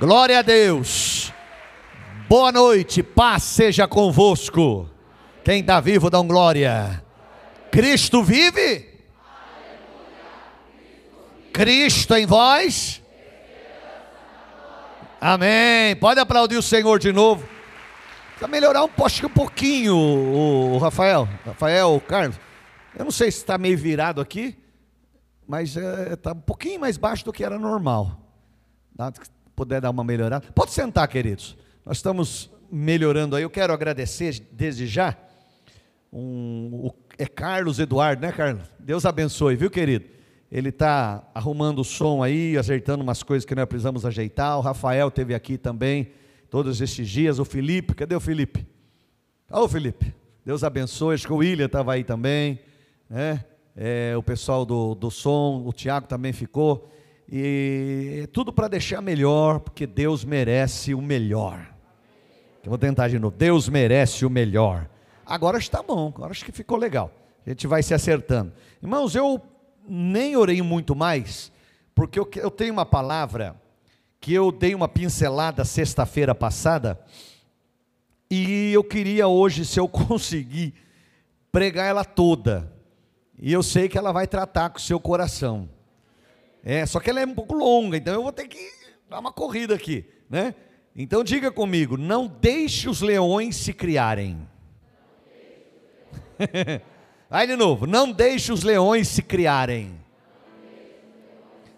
Glória a Deus. Boa noite, paz seja convosco. Quem está vivo, dá um glória. Cristo vive? Cristo em vós? Amém. Pode aplaudir o Senhor de novo. Para melhorar um, que um pouquinho, o, Rafael, Rafael, o Carlos. Eu não sei se está meio virado aqui, mas está é, um pouquinho mais baixo do que era normal. Puder dar uma melhorada. Pode sentar, queridos. Nós estamos melhorando aí. Eu quero agradecer desde já. Um, o, é Carlos Eduardo, né, Carlos? Deus abençoe, viu, querido? Ele está arrumando o som aí, ajeitando umas coisas que nós precisamos ajeitar. O Rafael teve aqui também todos esses dias. O Felipe, cadê o Felipe? Ô, Felipe, Deus abençoe. Acho que o William estava aí também, né? É, o pessoal do, do som, o Tiago também ficou. E é tudo para deixar melhor, porque Deus merece o melhor. Eu vou tentar de novo. Deus merece o melhor. Agora está bom, agora acho que ficou legal. A gente vai se acertando. Irmãos, eu nem orei muito mais, porque eu, eu tenho uma palavra que eu dei uma pincelada sexta-feira passada, e eu queria hoje, se eu conseguir, pregar ela toda. E eu sei que ela vai tratar com o seu coração. É, só que ela é um pouco longa, então eu vou ter que dar uma corrida aqui, né? Então diga comigo, não deixe os leões se criarem. Aí de novo, não deixe os leões se criarem.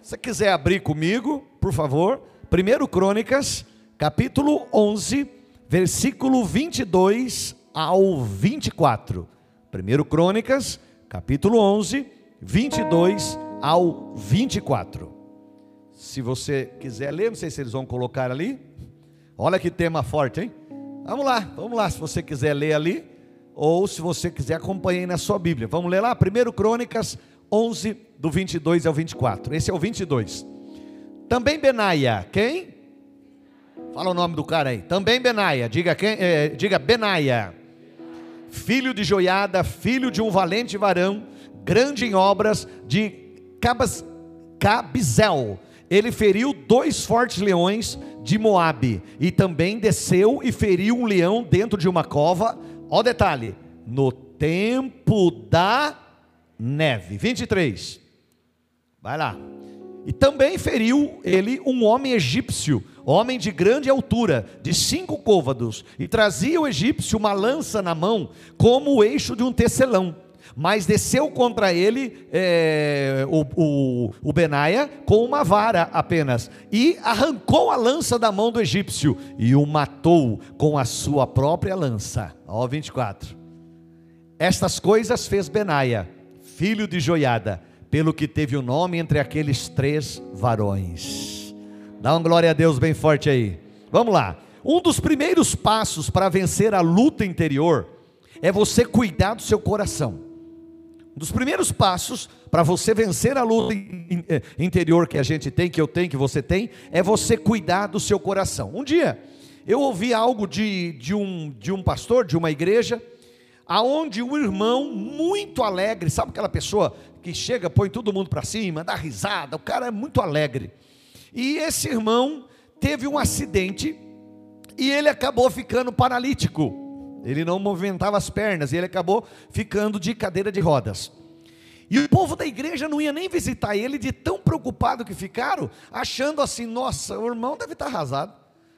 Se você quiser abrir comigo, por favor, 1 Crônicas, capítulo 11, versículo 22 ao 24. 1 Crônicas, capítulo 11, 22 ao 24. Se você quiser ler, não sei se eles vão colocar ali. Olha que tema forte, hein? Vamos lá, vamos lá, se você quiser ler ali, ou se você quiser acompanhar na sua Bíblia. Vamos ler lá, 1 Crônicas 11, do 22 ao 24. Esse é o 22. Também Benaia, quem? Fala o nome do cara aí. Também Benaia, diga quem? É, diga Benaia. Filho de Joiada, filho de um valente varão, grande em obras, de Cabas, Cabizel. Ele feriu dois fortes leões de Moabe e também desceu e feriu um leão dentro de uma cova. Ó o detalhe, no tempo da neve. 23. Vai lá. E também feriu ele um homem egípcio, homem de grande altura, de cinco côvados, e trazia o egípcio uma lança na mão, como o eixo de um tecelão mas desceu contra ele é, o, o, o Benaia com uma vara apenas, e arrancou a lança da mão do egípcio, e o matou com a sua própria lança. Ó 24. Estas coisas fez Benaia, filho de Joiada, pelo que teve o nome entre aqueles três varões. Dá uma glória a Deus bem forte aí. Vamos lá. Um dos primeiros passos para vencer a luta interior é você cuidar do seu coração. Um dos primeiros passos para você vencer a luta eh, interior que a gente tem, que eu tenho, que você tem, é você cuidar do seu coração. Um dia, eu ouvi algo de, de, um, de um pastor, de uma igreja, aonde um irmão muito alegre, sabe aquela pessoa que chega, põe todo mundo para cima, dá risada, o cara é muito alegre. E esse irmão teve um acidente e ele acabou ficando paralítico. Ele não movimentava as pernas e ele acabou ficando de cadeira de rodas. E o povo da igreja não ia nem visitar ele de tão preocupado que ficaram, achando assim: nossa, o irmão deve estar arrasado.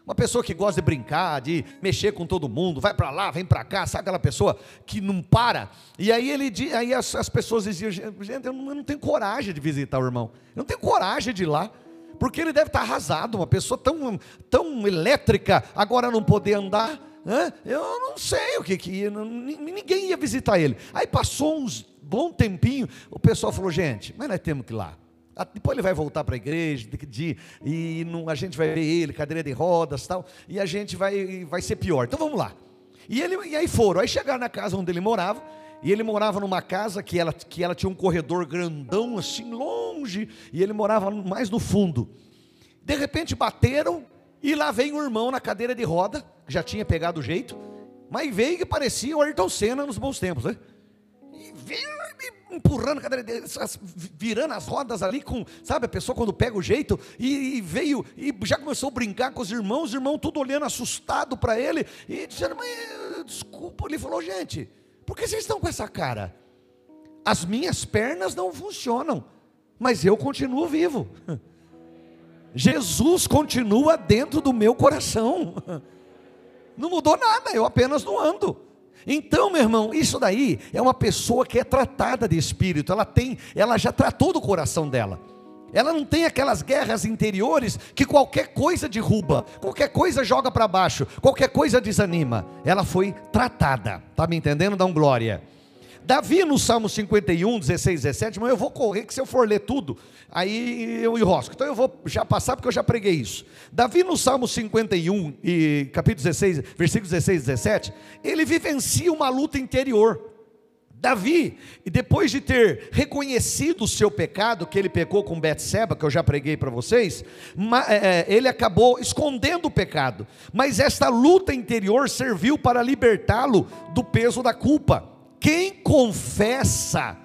Uma pessoa que gosta de brincar, de mexer com todo mundo, vai para lá, vem para cá, sabe aquela pessoa que não para? E aí ele aí as, as pessoas diziam: gente, eu não, eu não tenho coragem de visitar o irmão, eu não tenho coragem de ir lá porque ele deve estar arrasado, uma pessoa tão, tão elétrica, agora não poder andar. Hã? Eu não sei o que que ia, ninguém ia visitar ele. Aí passou uns bom tempinho, o pessoal falou: gente, mas nós temos que ir lá. Ah, depois ele vai voltar para a igreja, de, e não, a gente vai ver ele, cadeira de rodas tal, e a gente vai, vai ser pior. Então vamos lá. E, ele, e aí foram, aí chegaram na casa onde ele morava, e ele morava numa casa que ela, que ela tinha um corredor grandão, assim, longe, e ele morava mais no fundo. De repente bateram, e lá vem o irmão na cadeira de roda, já tinha pegado o jeito, mas veio que parecia o Ayrton Senna nos bons tempos, né? E veio empurrando a cadeira dele, virando as rodas ali com, sabe, a pessoa quando pega o jeito, e, e veio, e já começou a brincar com os irmãos, os irmãos tudo olhando assustado para ele, e dizendo, mas, desculpa, ele falou, gente, por que vocês estão com essa cara? As minhas pernas não funcionam, mas eu continuo vivo. Jesus continua dentro do meu coração. Não mudou nada, eu apenas não ando. Então, meu irmão, isso daí é uma pessoa que é tratada de espírito, ela tem, ela já tratou do coração dela. Ela não tem aquelas guerras interiores que qualquer coisa derruba, qualquer coisa joga para baixo, qualquer coisa desanima. Ela foi tratada. Tá me entendendo? Dá um glória. Davi no Salmo 51, 16, 17, mas eu vou correr que se eu for ler tudo, aí eu enrosco. Então eu vou já passar porque eu já preguei isso. Davi no Salmo 51 e capítulo 16, versículos 16 e 17, ele vivencia uma luta interior. Davi, depois de ter reconhecido o seu pecado, que ele pecou com Betseba, que eu já preguei para vocês, é, é, ele acabou escondendo o pecado. Mas esta luta interior serviu para libertá-lo do peso da culpa. Quem confessa,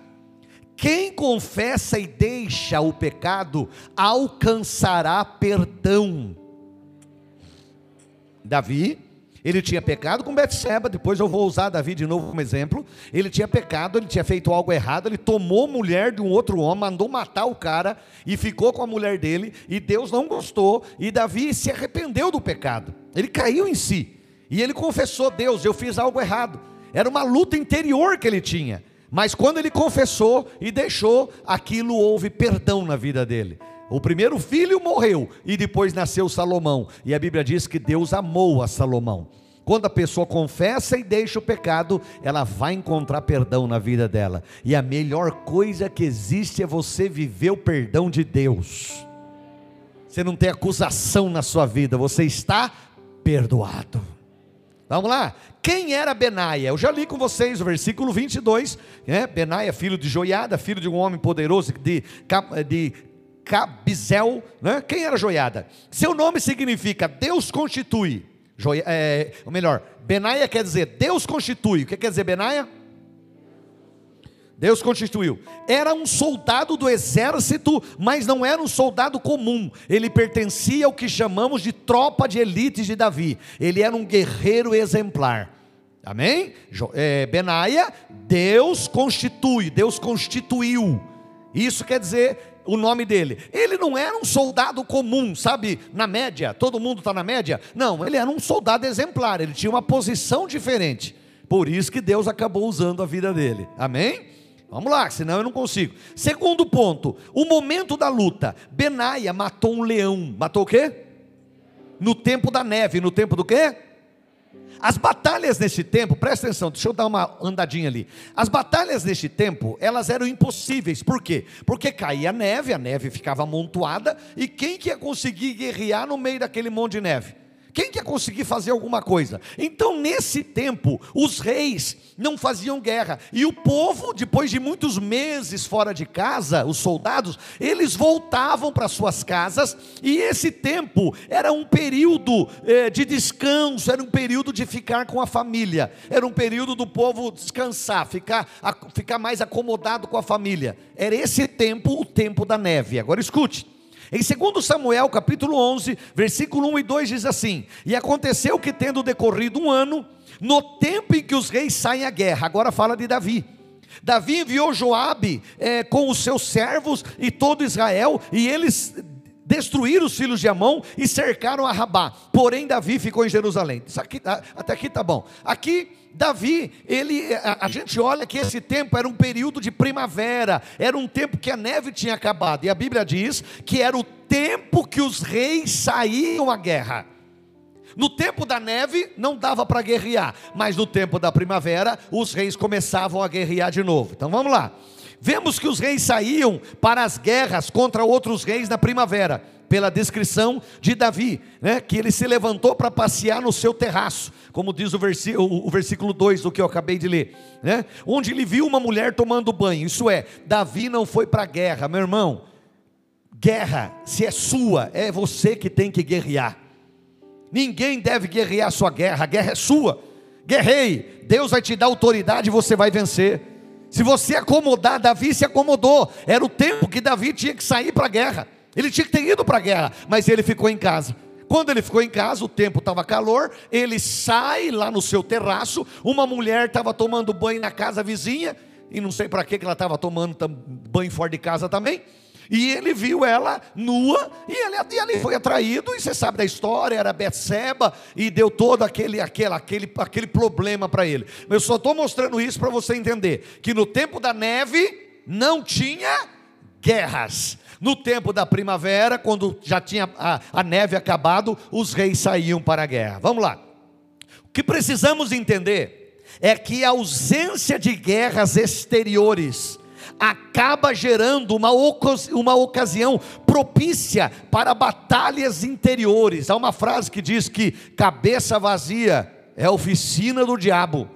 quem confessa e deixa o pecado, alcançará perdão. Davi, ele tinha pecado com Betseba, depois eu vou usar Davi de novo como exemplo. Ele tinha pecado, ele tinha feito algo errado, ele tomou mulher de um outro homem, mandou matar o cara e ficou com a mulher dele, e Deus não gostou, e Davi se arrependeu do pecado. Ele caiu em si. E ele confessou: Deus, eu fiz algo errado. Era uma luta interior que ele tinha. Mas quando ele confessou e deixou, aquilo houve perdão na vida dele. O primeiro filho morreu e depois nasceu Salomão. E a Bíblia diz que Deus amou a Salomão. Quando a pessoa confessa e deixa o pecado, ela vai encontrar perdão na vida dela. E a melhor coisa que existe é você viver o perdão de Deus. Você não tem acusação na sua vida, você está perdoado. Vamos lá? Quem era Benaia? Eu já li com vocês o versículo 22. Né? Benaia, filho de Joiada, filho de um homem poderoso de, de Cabizel. Né? Quem era Joiada? Seu nome significa Deus constitui. Joia, é, ou melhor, Benaia quer dizer Deus constitui. O que quer dizer Benaia? Deus constituiu. Era um soldado do exército, mas não era um soldado comum. Ele pertencia ao que chamamos de tropa de elite de Davi. Ele era um guerreiro exemplar. Amém? É, Benaia, Deus constitui, Deus constituiu. Isso quer dizer o nome dele. Ele não era um soldado comum, sabe, na média, todo mundo está na média. Não, ele era um soldado exemplar, ele tinha uma posição diferente. Por isso que Deus acabou usando a vida dele. Amém? Vamos lá, senão eu não consigo. Segundo ponto, o momento da luta. Benaia matou um leão. Matou o quê? No tempo da neve. No tempo do quê? As batalhas neste tempo, presta atenção, deixa eu dar uma andadinha ali. As batalhas neste tempo, elas eram impossíveis. Por quê? Porque caía neve, a neve ficava amontoada, e quem que ia conseguir guerrear no meio daquele monte de neve? Quem quer conseguir fazer alguma coisa? Então, nesse tempo, os reis não faziam guerra, e o povo, depois de muitos meses fora de casa, os soldados, eles voltavam para suas casas, e esse tempo era um período eh, de descanso, era um período de ficar com a família, era um período do povo descansar, ficar, a, ficar mais acomodado com a família. Era esse tempo, o tempo da neve. Agora escute. Em 2 Samuel, capítulo 11, versículo 1 e 2 diz assim: E aconteceu que tendo decorrido um ano, no tempo em que os reis saem à guerra, agora fala de Davi. Davi enviou Joabe é, com os seus servos e todo Israel, e eles destruíram os filhos de Amon e cercaram a Rabá. Porém, Davi ficou em Jerusalém. Aqui, até aqui tá bom. Aqui Davi, ele, a, a, gente olha que esse tempo era um período de primavera, era um tempo que a neve tinha acabado, e a Bíblia diz que era o tempo que os reis saíam à guerra. No tempo da neve não dava para guerrear, mas no tempo da primavera os reis começavam a guerrear de novo. Então vamos lá. Vemos que os reis saíam para as guerras contra outros reis na primavera pela descrição de Davi, né, que ele se levantou para passear no seu terraço, como diz o versículo, o versículo 2 do que eu acabei de ler, né, onde ele viu uma mulher tomando banho. Isso é, Davi não foi para a guerra, meu irmão. Guerra, se é sua, é você que tem que guerrear. Ninguém deve guerrear a sua guerra, a guerra é sua. Guerrei, Deus vai te dar autoridade e você vai vencer. Se você acomodar, Davi se acomodou. Era o tempo que Davi tinha que sair para a guerra. Ele tinha que ter ido para a guerra, mas ele ficou em casa. Quando ele ficou em casa, o tempo estava calor, ele sai lá no seu terraço, uma mulher estava tomando banho na casa vizinha, e não sei para que ela estava tomando banho fora de casa também. E ele viu ela nua, e ele, e ele foi atraído, e você sabe da história, era Betseba, e deu todo aquele, aquele, aquele, aquele problema para ele. Eu só estou mostrando isso para você entender, que no tempo da neve não tinha guerras. No tempo da primavera, quando já tinha a, a neve acabado, os reis saíam para a guerra. Vamos lá. O que precisamos entender é que a ausência de guerras exteriores acaba gerando uma, uma ocasião propícia para batalhas interiores. Há uma frase que diz que cabeça vazia é oficina do diabo.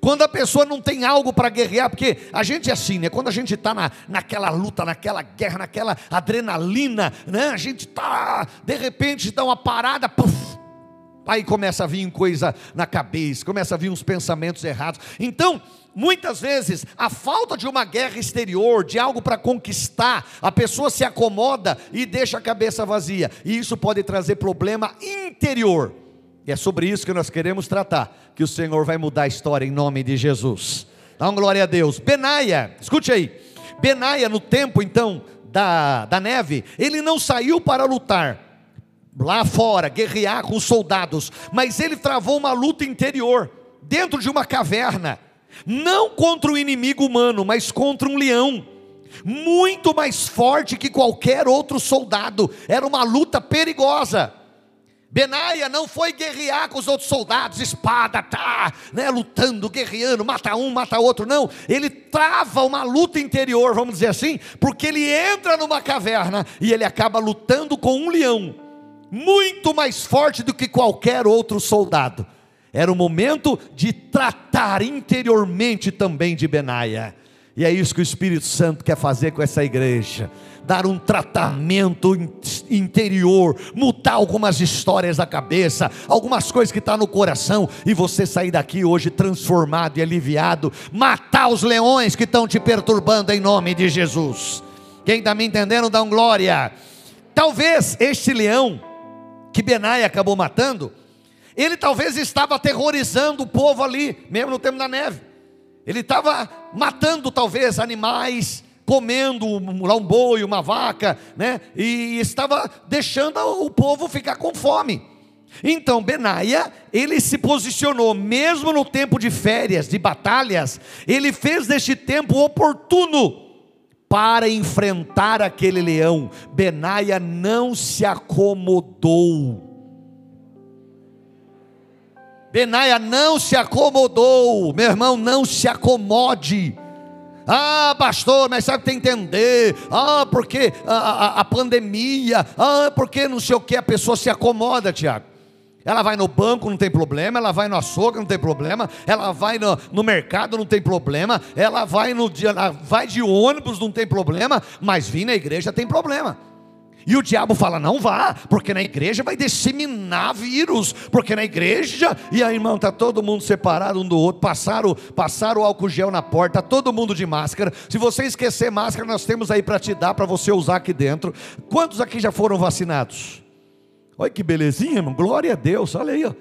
Quando a pessoa não tem algo para guerrear, porque a gente é assim, né? Quando a gente está na, naquela luta, naquela guerra, naquela adrenalina, né? A gente está, de repente, dá uma parada, puff, aí começa a vir coisa na cabeça, começa a vir uns pensamentos errados. Então, muitas vezes, a falta de uma guerra exterior, de algo para conquistar, a pessoa se acomoda e deixa a cabeça vazia, e isso pode trazer problema interior. E é sobre isso que nós queremos tratar, que o Senhor vai mudar a história em nome de Jesus. Dá uma glória a Deus. Benaia, escute aí. Benaia, no tempo então da, da neve, ele não saiu para lutar lá fora, guerrear com os soldados, mas ele travou uma luta interior, dentro de uma caverna, não contra o inimigo humano, mas contra um leão muito mais forte que qualquer outro soldado. Era uma luta perigosa. Benaia não foi guerrear com os outros soldados, espada, tá, né, lutando, guerreando, mata um, mata outro, não. Ele trava uma luta interior, vamos dizer assim, porque ele entra numa caverna e ele acaba lutando com um leão, muito mais forte do que qualquer outro soldado. Era o momento de tratar interiormente também de Benaia. E é isso que o Espírito Santo quer fazer com essa igreja dar um tratamento interior, mudar algumas histórias da cabeça, algumas coisas que estão tá no coração, e você sair daqui hoje transformado e aliviado, matar os leões que estão te perturbando em nome de Jesus. Quem está me entendendo, dá um glória. Talvez este leão que Benai acabou matando, ele talvez estava aterrorizando o povo ali, mesmo no tempo da neve. Ele estava matando talvez animais, comendo lá um boi, uma vaca, né? E estava deixando o povo ficar com fome. Então Benaia, ele se posicionou, mesmo no tempo de férias, de batalhas, ele fez deste tempo oportuno para enfrentar aquele leão. Benaia não se acomodou. Benaia não se acomodou, meu irmão, não se acomode. Ah, pastor, mas sabe que tem que entender. Ah, porque a, a, a pandemia. Ah, porque não sei o que. A pessoa se acomoda, Tiago. Ela vai no banco, não tem problema. Ela vai no açougue, não tem problema. Ela vai no, no mercado, não tem problema. Ela vai, no, ela vai de ônibus, não tem problema. Mas vir na igreja tem problema. E o diabo fala: não vá, porque na igreja vai disseminar vírus, porque na igreja, e aí, irmão, está todo mundo separado um do outro, passaram, passaram o álcool gel na porta, todo mundo de máscara. Se você esquecer máscara, nós temos aí para te dar, para você usar aqui dentro. Quantos aqui já foram vacinados? Olha que belezinha, irmão, glória a Deus, olha aí, ó.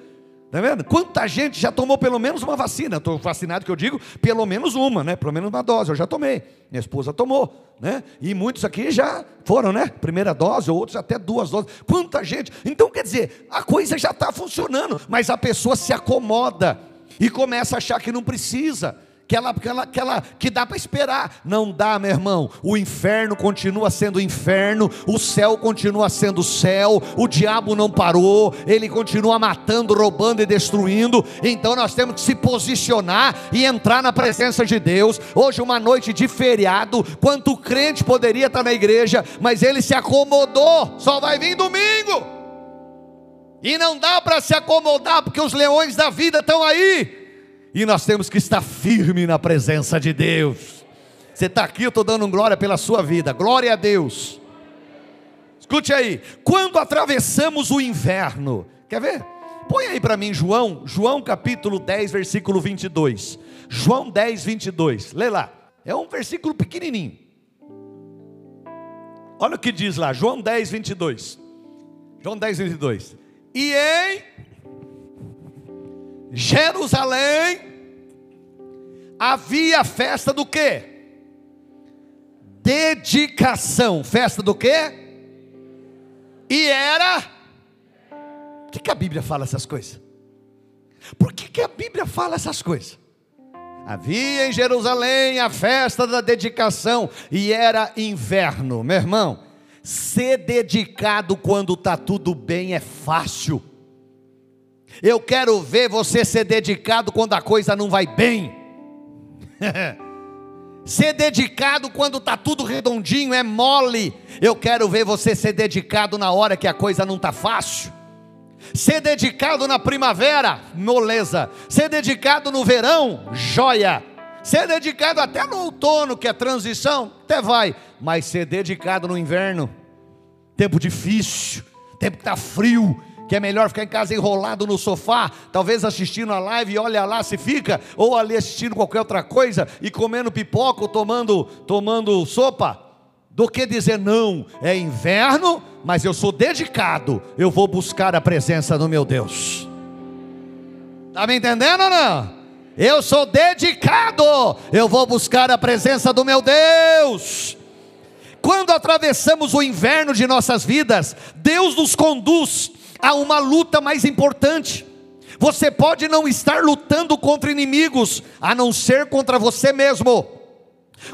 Tá vendo? Quanta gente já tomou pelo menos uma vacina? Estou vacinado que eu digo, pelo menos uma, né? Pelo menos uma dose. Eu já tomei. Minha esposa tomou, né? E muitos aqui já foram, né? Primeira dose, outros até duas doses. Quanta gente! Então quer dizer, a coisa já está funcionando, mas a pessoa se acomoda e começa a achar que não precisa que ela, que ela, que, ela, que dá para esperar. Não dá, meu irmão. O inferno continua sendo inferno, o céu continua sendo céu, o diabo não parou, ele continua matando, roubando e destruindo. Então nós temos que se posicionar e entrar na presença de Deus. Hoje, uma noite de feriado, quanto crente poderia estar na igreja, mas ele se acomodou, só vai vir domingo. E não dá para se acomodar, porque os leões da vida estão aí. E nós temos que estar firme na presença de Deus. Você está aqui, eu estou dando glória pela sua vida. Glória a Deus. Escute aí. Quando atravessamos o inverno, quer ver? Põe aí para mim João, João capítulo 10, versículo 22. João 10, 22. Lê lá. É um versículo pequenininho. Olha o que diz lá, João 10, 22. João 10, 22. E em Jerusalém havia festa do quê? Dedicação. Festa do quê? E era. Por que, que a Bíblia fala essas coisas? Por que, que a Bíblia fala essas coisas? Havia em Jerusalém a festa da dedicação e era inverno, meu irmão. Ser dedicado quando está tudo bem é fácil. Eu quero ver você ser dedicado quando a coisa não vai bem. ser dedicado quando está tudo redondinho é mole. Eu quero ver você ser dedicado na hora que a coisa não está fácil. Ser dedicado na primavera, moleza. Ser dedicado no verão, joia. Ser dedicado até no outono, que é transição, até vai. Mas ser dedicado no inverno, tempo difícil, tempo que está frio, que é melhor ficar em casa enrolado no sofá, talvez assistindo a live e olha lá se fica, ou ali assistindo qualquer outra coisa e comendo pipoca ou tomando, tomando sopa, do que dizer não, é inverno, mas eu sou dedicado, eu vou buscar a presença do meu Deus. Está me entendendo ou não? Eu sou dedicado, eu vou buscar a presença do meu Deus. Quando atravessamos o inverno de nossas vidas, Deus nos conduz há uma luta mais importante. Você pode não estar lutando contra inimigos, a não ser contra você mesmo,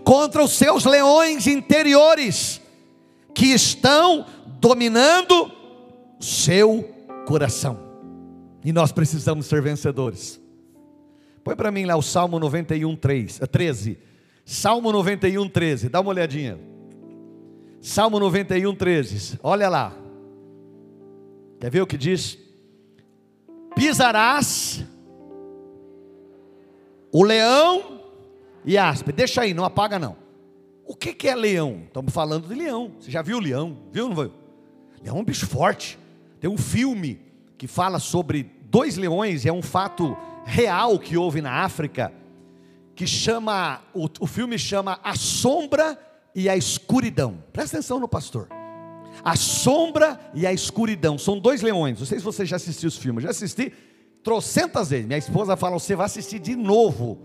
contra os seus leões interiores, que estão dominando seu coração. E nós precisamos ser vencedores. Põe para mim lá o Salmo 91, 3, 13. Salmo 91, 13. Dá uma olhadinha. Salmo 91, 13. Olha lá. Quer ver o que diz? Pisarás o leão e aspe. Deixa aí, não apaga não. O que, que é leão? Estamos falando de leão. Você já viu o leão? Viu não viu? Leão é um bicho forte. Tem um filme que fala sobre dois leões, é um fato real que houve na África, que chama, o, o filme chama A Sombra e a Escuridão. Presta atenção no pastor. A sombra e a escuridão. São dois leões. Não sei se você já assistiu os filmes. Já assisti trocentas vezes. Minha esposa fala: você vai assistir de novo.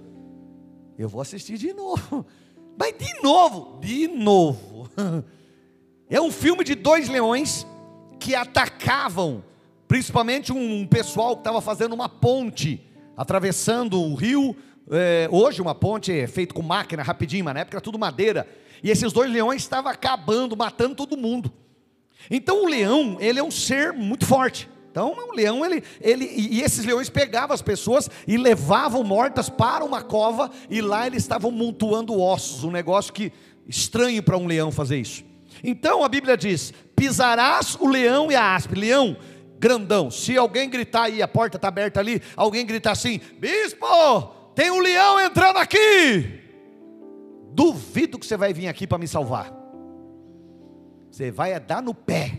Eu vou assistir de novo. Mas de novo, de novo. É um filme de dois leões que atacavam, principalmente um pessoal que estava fazendo uma ponte, atravessando o rio. É, hoje uma ponte é feita com máquina rapidinho, mas na época era tudo madeira. E esses dois leões estavam acabando, matando todo mundo. Então o leão, ele é um ser muito forte. Então o leão, ele, ele, e esses leões pegavam as pessoas e levavam mortas para uma cova, e lá eles estavam montuando ossos, um negócio que estranho para um leão fazer isso. Então a Bíblia diz: pisarás o leão e a aspe, leão grandão. Se alguém gritar aí, a porta está aberta ali, alguém gritar assim: Bispo, tem um leão entrando aqui. Duvido que você vai vir aqui para me salvar. Você vai é dar no pé.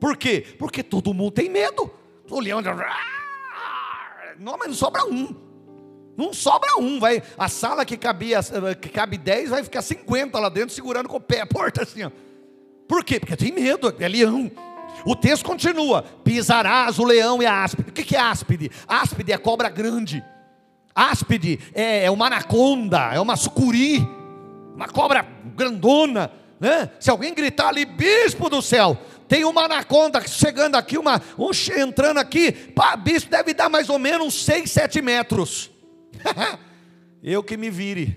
Por quê? Porque todo mundo tem medo. O leão. Não, mas não sobra um. Não sobra um. Vai, a sala que, cabia, que cabe 10 vai ficar 50 lá dentro, segurando com o pé a porta assim. Ó. Por quê? Porque tem medo, é leão. O texto continua: pisarás o leão e a áspide. O que é áspide? Áspide é cobra grande. Áspide é, é uma anaconda, é uma sucuri, uma cobra grandona né? Se alguém gritar ali, bispo do céu, tem uma anaconda chegando aqui, uma, um entrando aqui, pá, bispo deve dar mais ou menos uns 6, 7 metros. eu que me vire,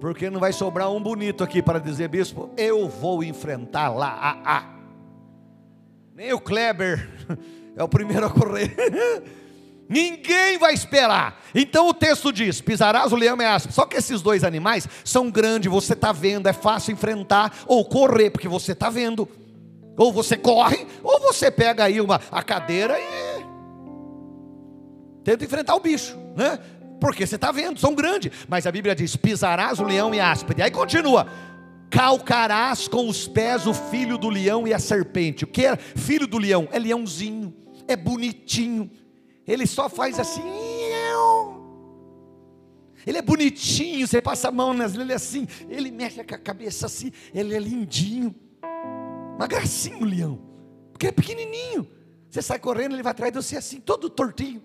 porque não vai sobrar um bonito aqui para dizer, bispo, eu vou enfrentar lá, ah. nem o Kleber é o primeiro a correr. Ninguém vai esperar. Então o texto diz: pisarás o leão e a. Só que esses dois animais são grandes, você está vendo, é fácil enfrentar ou correr, porque você está vendo. Ou você corre, ou você pega aí uma, a cadeira e tenta enfrentar o bicho, né? Porque você está vendo, são grandes. Mas a Bíblia diz: pisarás o leão e a áspide. Aí continua: calcarás com os pés o filho do leão e a serpente. O que é filho do leão? É leãozinho é bonitinho. Ele só faz assim. Ele é bonitinho, você passa a mão nas ele é assim, ele mexe com a cabeça assim, ele é lindinho. Uma gracinha o leão, porque é pequenininho. Você sai correndo, ele vai atrás de você assim, todo tortinho.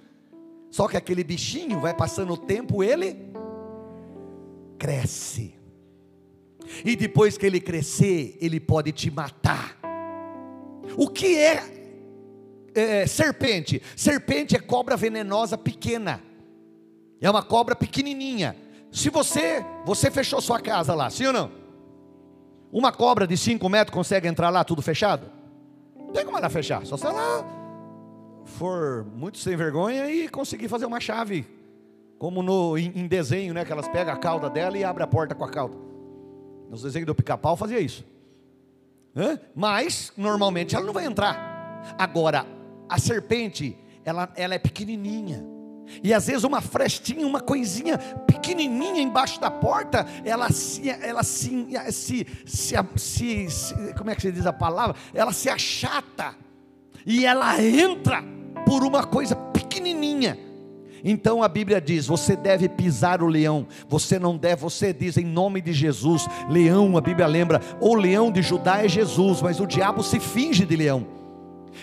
Só que aquele bichinho vai passando o tempo, ele cresce. E depois que ele crescer, ele pode te matar. O que é, é serpente? Serpente é cobra venenosa pequena. É uma cobra pequenininha. Se você, você fechou sua casa lá, sim ou não? Uma cobra de 5 metros consegue entrar lá tudo fechado? Não tem como ela fechar, só se ela for muito sem vergonha e conseguir fazer uma chave, como no, em, em desenho, né? Que elas pegam a cauda dela e abrem a porta com a cauda. Nos desenhos do pica-pau fazia isso. Hã? Mas, normalmente, ela não vai entrar. Agora, a serpente, ela, ela é pequenininha. E às vezes uma frestinha, uma coisinha pequenininha embaixo da porta, ela se, ela se, se, se, se, como é que se diz a palavra? Ela se achata e ela entra por uma coisa pequenininha. Então a Bíblia diz: você deve pisar o leão, você não deve, você diz em nome de Jesus, leão, a Bíblia lembra, o leão de Judá é Jesus, mas o diabo se finge de leão.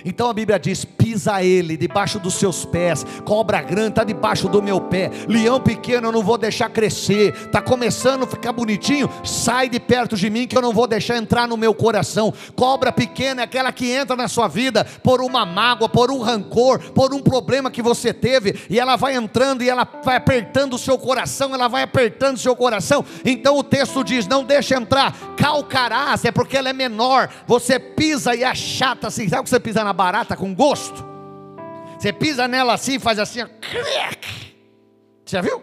Então a Bíblia diz: pisa ele debaixo dos seus pés, cobra grande está debaixo do meu pé, leão pequeno eu não vou deixar crescer, está começando a ficar bonitinho, sai de perto de mim que eu não vou deixar entrar no meu coração. Cobra pequena é aquela que entra na sua vida por uma mágoa, por um rancor, por um problema que você teve, e ela vai entrando e ela vai apertando o seu coração, ela vai apertando o seu coração. Então o texto diz: não deixa entrar, calcarás, é porque ela é menor, você pisa e achata assim, sabe o que você pisa na barata com gosto. Você pisa nela assim, faz assim, ó, já viu?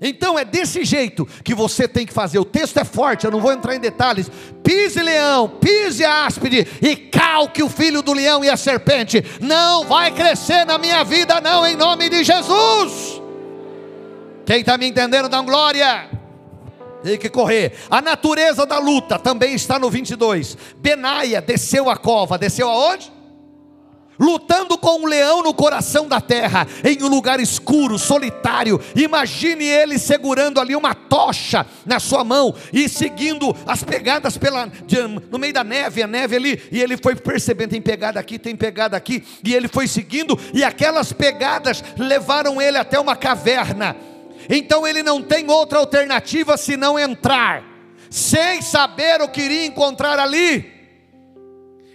Então é desse jeito que você tem que fazer. O texto é forte, eu não vou entrar em detalhes. Pise leão, pise áspide e calque o filho do leão e a serpente. Não vai crescer na minha vida, não, em nome de Jesus. Quem está me entendendo, dá glória. Tem que correr. A natureza da luta também está no 22. Benaia desceu a cova, desceu aonde? Lutando com um leão no coração da terra, em um lugar escuro, solitário. Imagine ele segurando ali uma tocha na sua mão e seguindo as pegadas pela, no meio da neve, a neve ali, e ele foi percebendo: tem pegada aqui, tem pegada aqui, e ele foi seguindo, e aquelas pegadas levaram ele até uma caverna. Então ele não tem outra alternativa senão entrar, sem saber o que iria encontrar ali.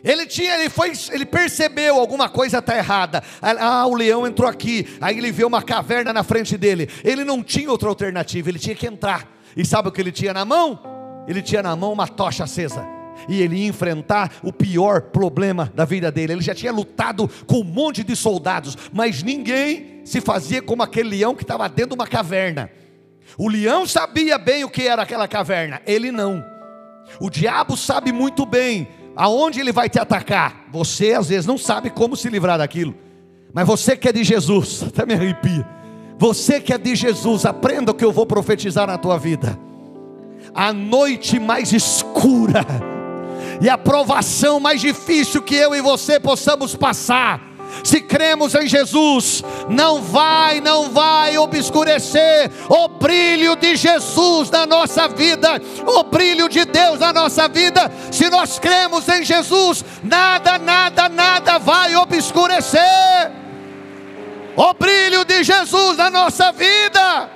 Ele tinha, ele foi, ele percebeu alguma coisa está errada. Ah, o leão entrou aqui. Aí ele vê uma caverna na frente dele. Ele não tinha outra alternativa, ele tinha que entrar. E sabe o que ele tinha na mão? Ele tinha na mão uma tocha acesa. E ele ia enfrentar o pior problema da vida dele. Ele já tinha lutado com um monte de soldados, mas ninguém se fazia como aquele leão que estava dentro de uma caverna. O leão sabia bem o que era aquela caverna, ele não. O diabo sabe muito bem aonde ele vai te atacar? Você às vezes não sabe como se livrar daquilo. Mas você que é de Jesus, até me arrepia. Você que é de Jesus, aprenda o que eu vou profetizar na tua vida. A noite mais escura e a provação mais difícil que eu e você possamos passar se cremos em Jesus, não vai, não vai obscurecer o brilho de Jesus na nossa vida, o brilho de Deus na nossa vida. Se nós cremos em Jesus, nada, nada, nada vai obscurecer o brilho de Jesus na nossa vida.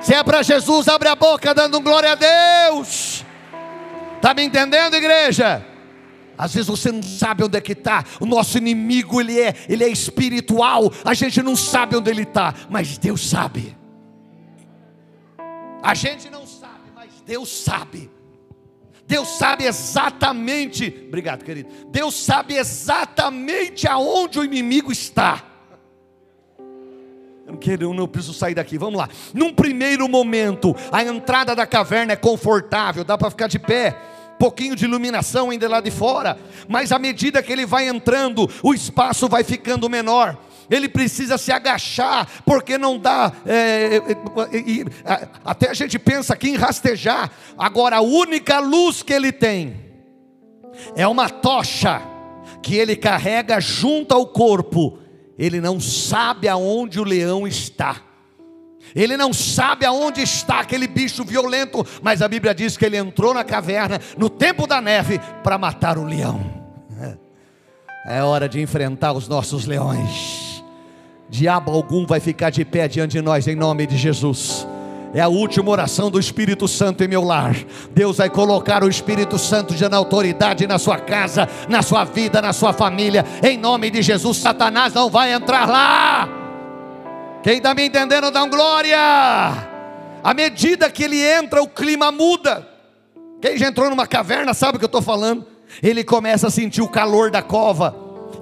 Se é para Jesus, abre a boca dando glória a Deus. Está me entendendo, igreja? Às vezes você não sabe onde é que está. O nosso inimigo ele é, ele é espiritual. A gente não sabe onde ele está, mas Deus sabe. A gente não sabe, mas Deus sabe. Deus sabe exatamente. Obrigado, querido. Deus sabe exatamente aonde o inimigo está. Eu não, quero, eu não preciso sair daqui. Vamos lá. Num primeiro momento, a entrada da caverna é confortável, dá para ficar de pé pouquinho de iluminação ainda lá de fora, mas à medida que ele vai entrando, o espaço vai ficando menor. Ele precisa se agachar, porque não dá. É, é, é, até a gente pensa aqui em rastejar. Agora, a única luz que ele tem é uma tocha que ele carrega junto ao corpo ele não sabe aonde o leão está. Ele não sabe aonde está aquele bicho violento, mas a Bíblia diz que ele entrou na caverna no tempo da neve para matar o leão. É hora de enfrentar os nossos leões. Diabo algum vai ficar de pé diante de nós em nome de Jesus. É a última oração do Espírito Santo em meu lar. Deus vai colocar o Espírito Santo de autoridade na sua casa, na sua vida, na sua família. Em nome de Jesus, Satanás não vai entrar lá. Quem está me entendendo, dá um glória. À medida que ele entra, o clima muda. Quem já entrou numa caverna sabe o que eu estou falando. Ele começa a sentir o calor da cova.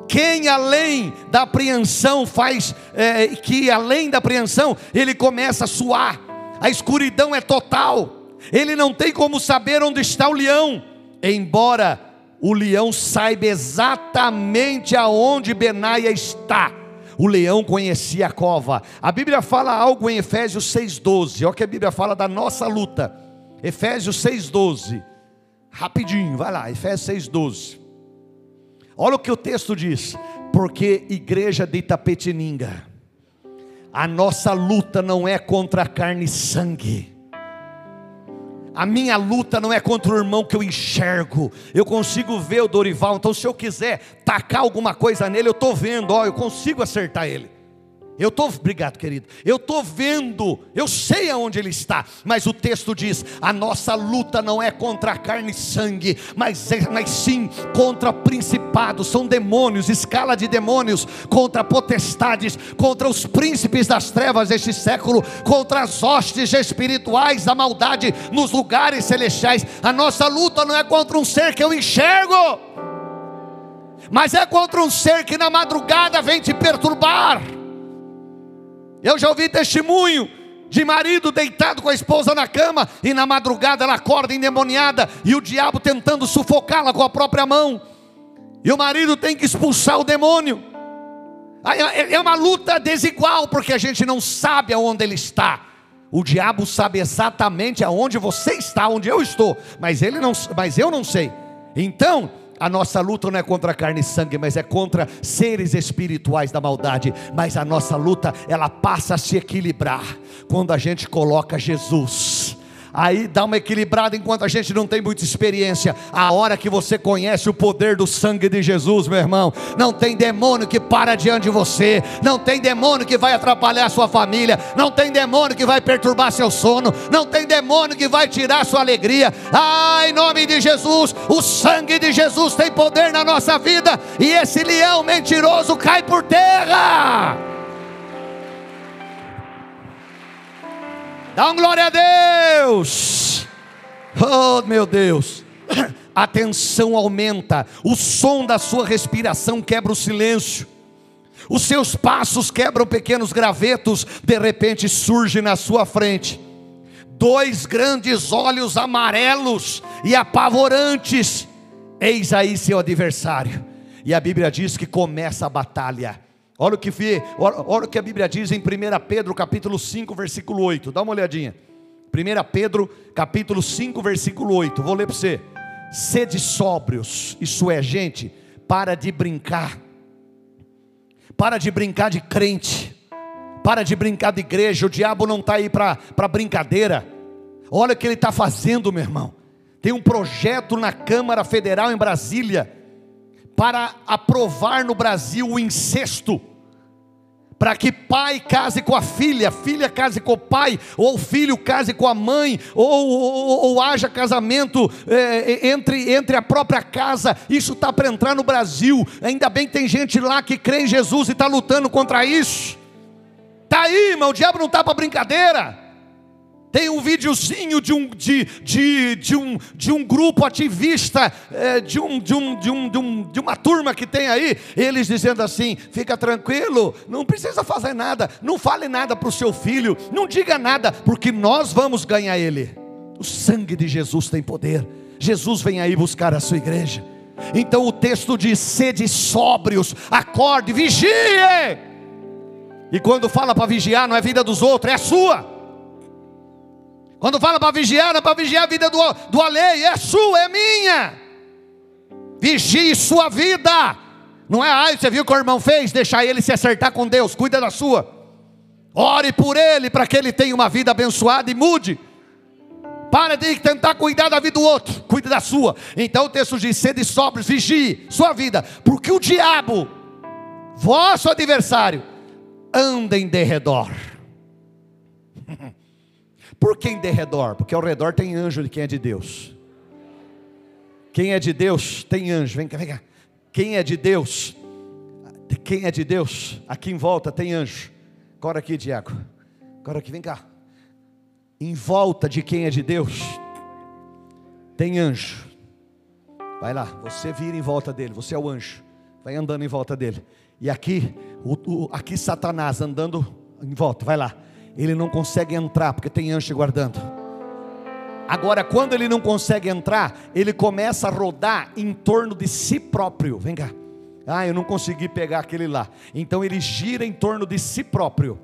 Quem além da apreensão faz, é, que além da apreensão, ele começa a suar a escuridão é total, ele não tem como saber onde está o leão, embora o leão saiba exatamente aonde Benaia está. O leão conhecia a cova. A Bíblia fala algo em Efésios 6,12. Olha o que a Bíblia fala da nossa luta. Efésios 6,12. Rapidinho, vai lá, Efésios 6,12. Olha o que o texto diz. Porque igreja de Itapetininga a nossa luta não é contra carne e sangue. A minha luta não é contra o irmão que eu enxergo. Eu consigo ver o Dorival. Então, se eu quiser tacar alguma coisa nele, eu estou vendo. Ó, eu consigo acertar ele. Eu estou, obrigado querido, eu estou vendo, eu sei aonde ele está, mas o texto diz: a nossa luta não é contra carne e sangue, mas, é, mas sim contra principados, são demônios, escala de demônios, contra potestades, contra os príncipes das trevas deste século, contra as hostes espirituais da maldade nos lugares celestiais. A nossa luta não é contra um ser que eu enxergo, mas é contra um ser que na madrugada vem te perturbar eu já ouvi testemunho de marido deitado com a esposa na cama e na madrugada ela acorda endemoniada e o diabo tentando sufocá-la com a própria mão. E o marido tem que expulsar o demônio. É, é uma luta desigual porque a gente não sabe aonde ele está. O diabo sabe exatamente aonde você está, onde eu estou, mas ele não, mas eu não sei. Então, a nossa luta não é contra carne e sangue, mas é contra seres espirituais da maldade. Mas a nossa luta, ela passa a se equilibrar quando a gente coloca Jesus aí dá uma equilibrada enquanto a gente não tem muita experiência. A hora que você conhece o poder do sangue de Jesus, meu irmão, não tem demônio que para diante de você, não tem demônio que vai atrapalhar a sua família, não tem demônio que vai perturbar seu sono, não tem demônio que vai tirar sua alegria. Ah, em nome de Jesus, o sangue de Jesus tem poder na nossa vida e esse leão mentiroso cai por terra. Dá um glória a Deus. Oh, meu Deus. A tensão aumenta, o som da sua respiração quebra o silêncio. Os seus passos quebram pequenos gravetos, de repente surge na sua frente dois grandes olhos amarelos e apavorantes. Eis aí seu adversário. E a Bíblia diz que começa a batalha. Olha o que, olha o que a Bíblia diz em 1 Pedro capítulo 5, versículo 8. Dá uma olhadinha. 1 Pedro capítulo 5, versículo 8. Vou ler para você. Sede sóbrios, isso é, gente, para de brincar. Para de brincar de crente. Para de brincar de igreja. O diabo não está aí para brincadeira. Olha o que ele está fazendo, meu irmão. Tem um projeto na Câmara Federal em Brasília para aprovar no Brasil o incesto para que pai case com a filha, filha case com o pai, ou filho case com a mãe, ou, ou, ou haja casamento é, entre, entre a própria casa. Isso está para entrar no Brasil. Ainda bem que tem gente lá que crê em Jesus e está lutando contra isso. Está aí, irmão, o diabo não está para brincadeira. Tem um videozinho de um, de, de, de um, de um grupo ativista, é, de, um, de, um, de, um, de, um, de uma turma que tem aí, eles dizendo assim: fica tranquilo, não precisa fazer nada, não fale nada para o seu filho, não diga nada, porque nós vamos ganhar ele. O sangue de Jesus tem poder. Jesus vem aí buscar a sua igreja. Então o texto diz: sede sóbrios, acorde, vigie. E quando fala para vigiar, não é vida dos outros, é a sua. Quando fala para vigiar, é para vigiar a vida do, do alheio, é sua, é minha. Vigie sua vida, Não é, ah, você viu o que o irmão fez? Deixar ele se acertar com Deus, cuida da sua. Ore por ele para que ele tenha uma vida abençoada e mude. Para de tentar cuidar da vida do outro, cuide da sua. Então o texto diz: sede sóbrios, vigie sua vida, porque o diabo, vosso adversário, anda em derredor. Por que em derredor? Porque ao redor tem anjo de quem é de Deus. Quem é de Deus tem anjo. Vem cá, vem cá. Quem é de Deus? Quem é de Deus? Aqui em volta tem anjo. Cora aqui, Diago. Cora aqui, vem cá. Em volta de quem é de Deus tem anjo. Vai lá, você vira em volta dele, você é o anjo. Vai andando em volta dele. E aqui, o, o, aqui Satanás andando em volta, vai lá. Ele não consegue entrar porque tem anjo guardando. Agora, quando ele não consegue entrar, ele começa a rodar em torno de si próprio. Vem cá. Ah, eu não consegui pegar aquele lá. Então ele gira em torno de si próprio.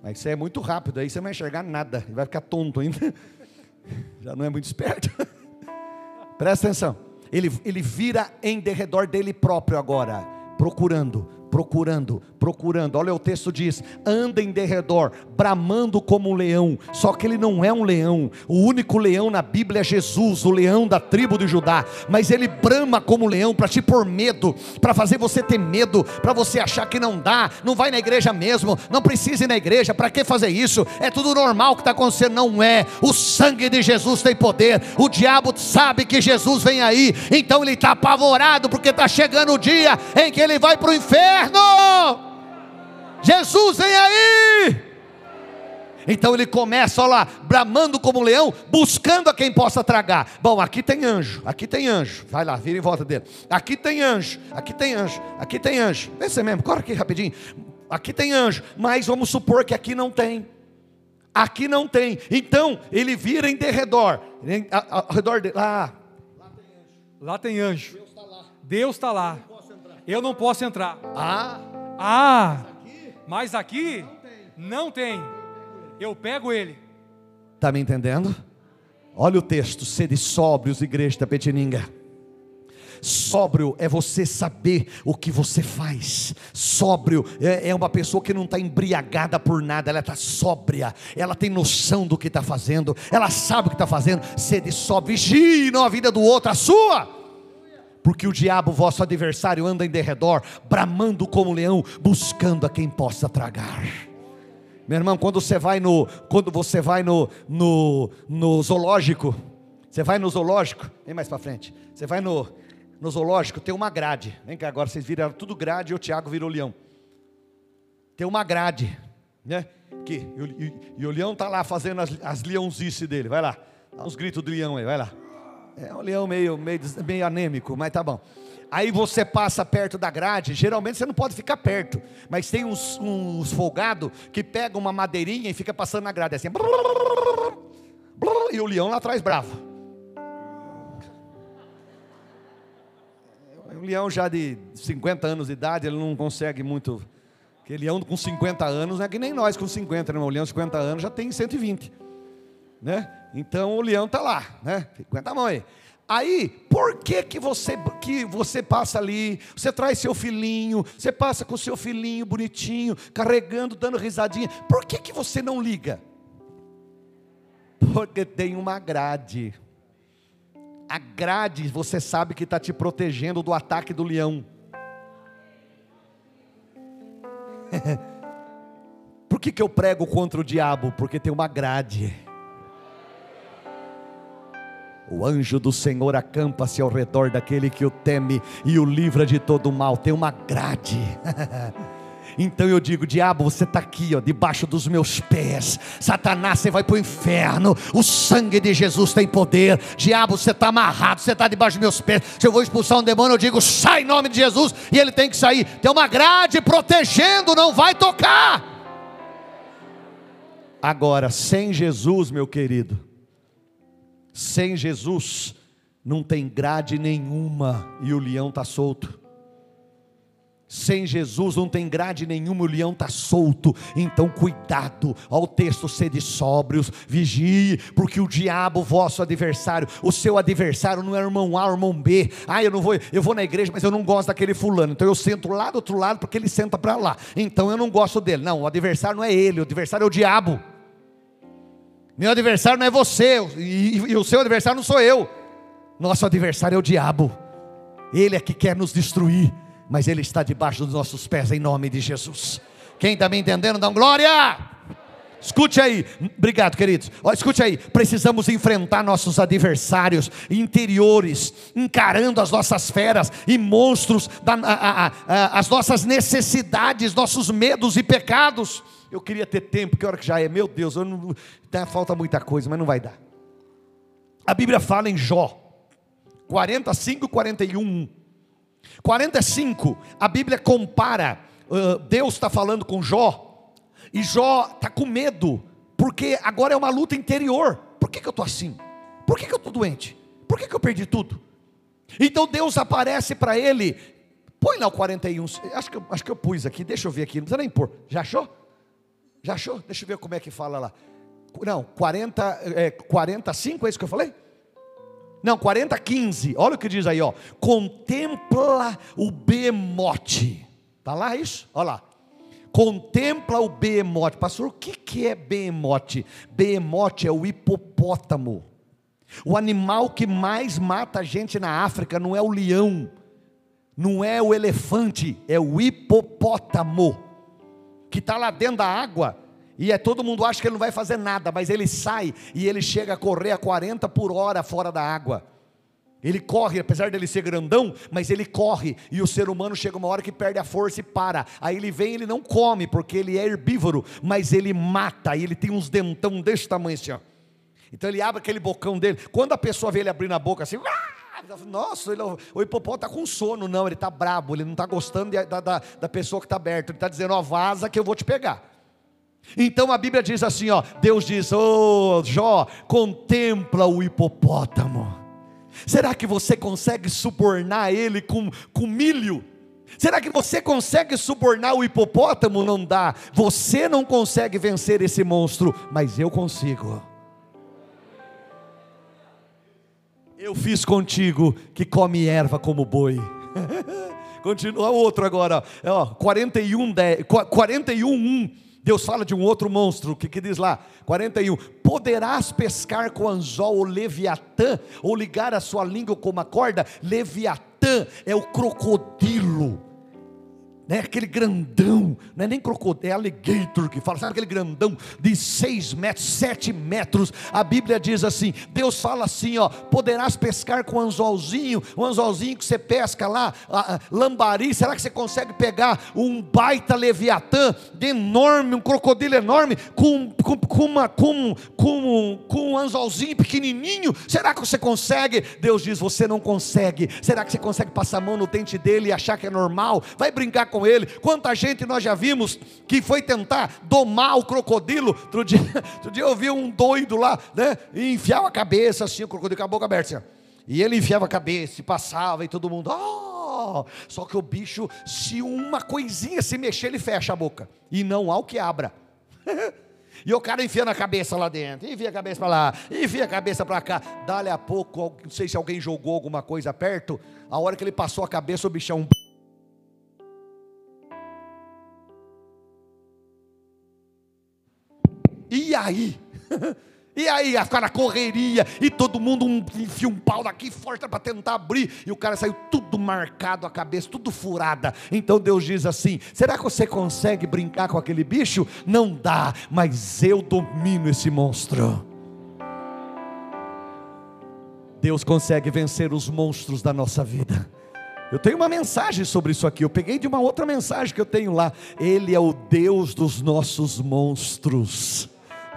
Mas isso é muito rápido, aí você não vai enxergar nada, vai ficar tonto ainda. Já não é muito esperto. Presta atenção. Ele, ele vira em derredor dele próprio agora, procurando, procurando, procurando. Olha o texto diz: anda em derredor, bramando como um leão. Só que ele não é um leão. O único leão na Bíblia é Jesus, o leão da tribo de Judá. Mas ele brama como leão para te pôr medo, para fazer você ter medo, para você achar que não dá, não vai na igreja mesmo, não precisa ir na igreja. Para que fazer isso? É tudo normal que está acontecendo. Não é. O sangue de Jesus tem poder. O diabo sabe que Jesus vem aí, então ele está apavorado porque está chegando o dia em que ele vai para o inferno. Jesus vem aí. Então ele começa, olha lá, bramando como um leão, buscando a quem possa tragar. Bom, aqui tem anjo, aqui tem anjo. Vai lá, vira em volta dele. Aqui tem anjo, aqui tem anjo, aqui tem anjo. Vê você mesmo, corre aqui rapidinho. Aqui tem anjo, mas vamos supor que aqui não tem. Aqui não tem. Então ele vira em derredor. Ao redor dele. Lá. Lá tem anjo. Deus está lá. Deus está lá. Eu não posso entrar. Ah, ah, mas aqui não tem. Eu pego ele. Está me entendendo? Olha o texto: sede sóbrios, igreja da Petininga. Sóbrio é você saber o que você faz. Sóbrio é, é uma pessoa que não está embriagada por nada, ela está sóbria, ela tem noção do que está fazendo, ela sabe o que está fazendo. Sede sóbrio, vigie não a vida do outro, a sua porque o diabo, vosso adversário, anda em derredor, bramando como leão, buscando a quem possa tragar. Meu irmão, quando você vai no, quando você vai no, no, no zoológico, você vai no zoológico, vem mais para frente. Você vai no, no zoológico, tem uma grade. Vem cá agora, vocês viram tudo grade e o Tiago virou leão. Tem uma grade, né? Que, e, e, e o leão está lá fazendo as, as leãozices dele. Vai lá, dá uns gritos do leão aí, vai lá. É um leão meio, meio, meio anêmico, mas tá bom. Aí você passa perto da grade, geralmente você não pode ficar perto, mas tem uns, uns folgados que pegam uma madeirinha e fica passando na grade assim. E o leão lá atrás bravo. Um leão já de 50 anos de idade, ele não consegue muito. Porque leão com 50 anos não é que nem nós com 50, né? O leão com 50 anos já tem 120 né? Então o leão está lá, né? Aguenta a mão aí. Aí, por que que você que você passa ali, você traz seu filhinho, você passa com seu filhinho bonitinho, carregando, dando risadinha. Por que que você não liga? Porque tem uma grade. A grade, você sabe que está te protegendo do ataque do leão. Por que, que eu prego contra o diabo? Porque tem uma grade. O anjo do Senhor acampa-se ao redor daquele que o teme e o livra de todo mal. Tem uma grade. Então eu digo, diabo, você está aqui, ó, debaixo dos meus pés. Satanás, você vai para o inferno. O sangue de Jesus tem poder. Diabo, você está amarrado, você está debaixo dos meus pés. Se eu vou expulsar um demônio, eu digo, sai em nome de Jesus. E ele tem que sair. Tem uma grade protegendo, não vai tocar. Agora, sem Jesus, meu querido, sem Jesus, não tem grade nenhuma e o leão está solto. Sem Jesus não tem grade nenhuma, o leão está solto. Então, cuidado, ao texto sede sóbrios, vigie, porque o diabo, vosso adversário, o seu adversário não é irmão A, irmão B. Ah, eu não vou, eu vou na igreja, mas eu não gosto daquele fulano. Então eu sento lá do outro lado porque ele senta para lá. Então eu não gosto dele. Não, o adversário não é ele, o adversário é o diabo. Meu adversário não é você, e, e, o seu adversário não sou eu. Nosso adversário é o diabo. Ele é que quer nos destruir mas Ele está debaixo dos nossos pés em nome de Jesus. Quem está me entendendo, dá glória. Escute aí, obrigado queridos. Escute aí, precisamos enfrentar nossos adversários interiores, encarando as nossas feras e monstros, da, a, a, a, as nossas necessidades, nossos medos e pecados. Eu queria ter tempo, que hora que já é, meu Deus, eu não, tá, falta muita coisa, mas não vai dar. A Bíblia fala em Jó, 45, 41. 45, a Bíblia compara, uh, Deus está falando com Jó, e Jó está com medo, porque agora é uma luta interior. Por que, que eu estou assim? Por que, que eu estou doente? Por que, que eu perdi tudo? Então Deus aparece para ele, põe lá o 41, acho que, acho que eu pus aqui, deixa eu ver aqui, não precisa nem pôr, já achou? Já achou? Deixa eu ver como é que fala lá. Não, 40, é, 45, é isso que eu falei? Não, 40, 15. Olha o que diz aí, ó. Contempla o bemote. Está lá isso? Olha lá. Contempla o bemote. Pastor, o que, que é bemote? Bemote é o hipopótamo. O animal que mais mata a gente na África não é o leão, não é o elefante, é o hipopótamo, que está lá dentro da água e é, todo mundo acha que ele não vai fazer nada, mas ele sai e ele chega a correr a 40 por hora fora da água. Ele corre, apesar dele ser grandão, mas ele corre, e o ser humano chega uma hora que perde a força e para. Aí ele vem, ele não come, porque ele é herbívoro, mas ele mata, e ele tem uns dentão desse tamanho assim, ó. Então ele abre aquele bocão dele. Quando a pessoa vê ele abrindo a boca assim, nossa, ele, o hipopótamo está com sono, não, ele está brabo, ele não está gostando da, da, da pessoa que está aberta, ele está dizendo, ó, vaza que eu vou te pegar. Então a Bíblia diz assim, ó, Deus diz: "Oh, Jó, contempla o hipopótamo. Será que você consegue subornar ele com, com milho? Será que você consegue subornar o hipopótamo? Não dá. Você não consegue vencer esse monstro, mas eu consigo. Eu fiz contigo que come erva como boi. Continua outro agora, ó, 41, 10, 41, 1. Deus fala de um outro monstro, o que, que diz lá? 41. Poderás pescar com anzol o leviatã, ou ligar a sua língua com uma corda? Leviatã é o crocodilo né? aquele grandão, não é nem crocodilo, é alligator que fala, sabe aquele grandão de seis metros, sete metros, a Bíblia diz assim, Deus fala assim, ó, poderás pescar com anzolzinho, um anzolzinho que você pesca lá, a, a, lambari, será que você consegue pegar um baita leviatã, enorme, um crocodilo enorme, com, com, com, uma, com, com, com um anzolzinho pequenininho, será que você consegue? Deus diz, você não consegue, será que você consegue passar a mão no dente dele e achar que é normal? Vai brincar com ele. Quanta gente nós já vimos que foi tentar domar o crocodilo. Outro dia, outro dia eu vi um doido lá, né? E enfiava a cabeça assim, o crocodilo com a boca aberta. Assim, e ele enfiava a cabeça e passava e todo mundo. Oh! Só que o bicho, se uma coisinha se mexer, ele fecha a boca. E não há o que abra. E o cara enfiando a cabeça lá dentro, enfia a cabeça para lá, enfia a cabeça para cá. Dali a pouco, não sei se alguém jogou alguma coisa perto, a hora que ele passou a cabeça, o bichão E aí? E aí, a correria, e todo mundo enfia um pau daqui forte para tentar abrir, e o cara saiu tudo marcado, a cabeça tudo furada. Então Deus diz assim: será que você consegue brincar com aquele bicho? Não dá, mas eu domino esse monstro. Deus consegue vencer os monstros da nossa vida. Eu tenho uma mensagem sobre isso aqui. Eu peguei de uma outra mensagem que eu tenho lá. Ele é o Deus dos nossos monstros.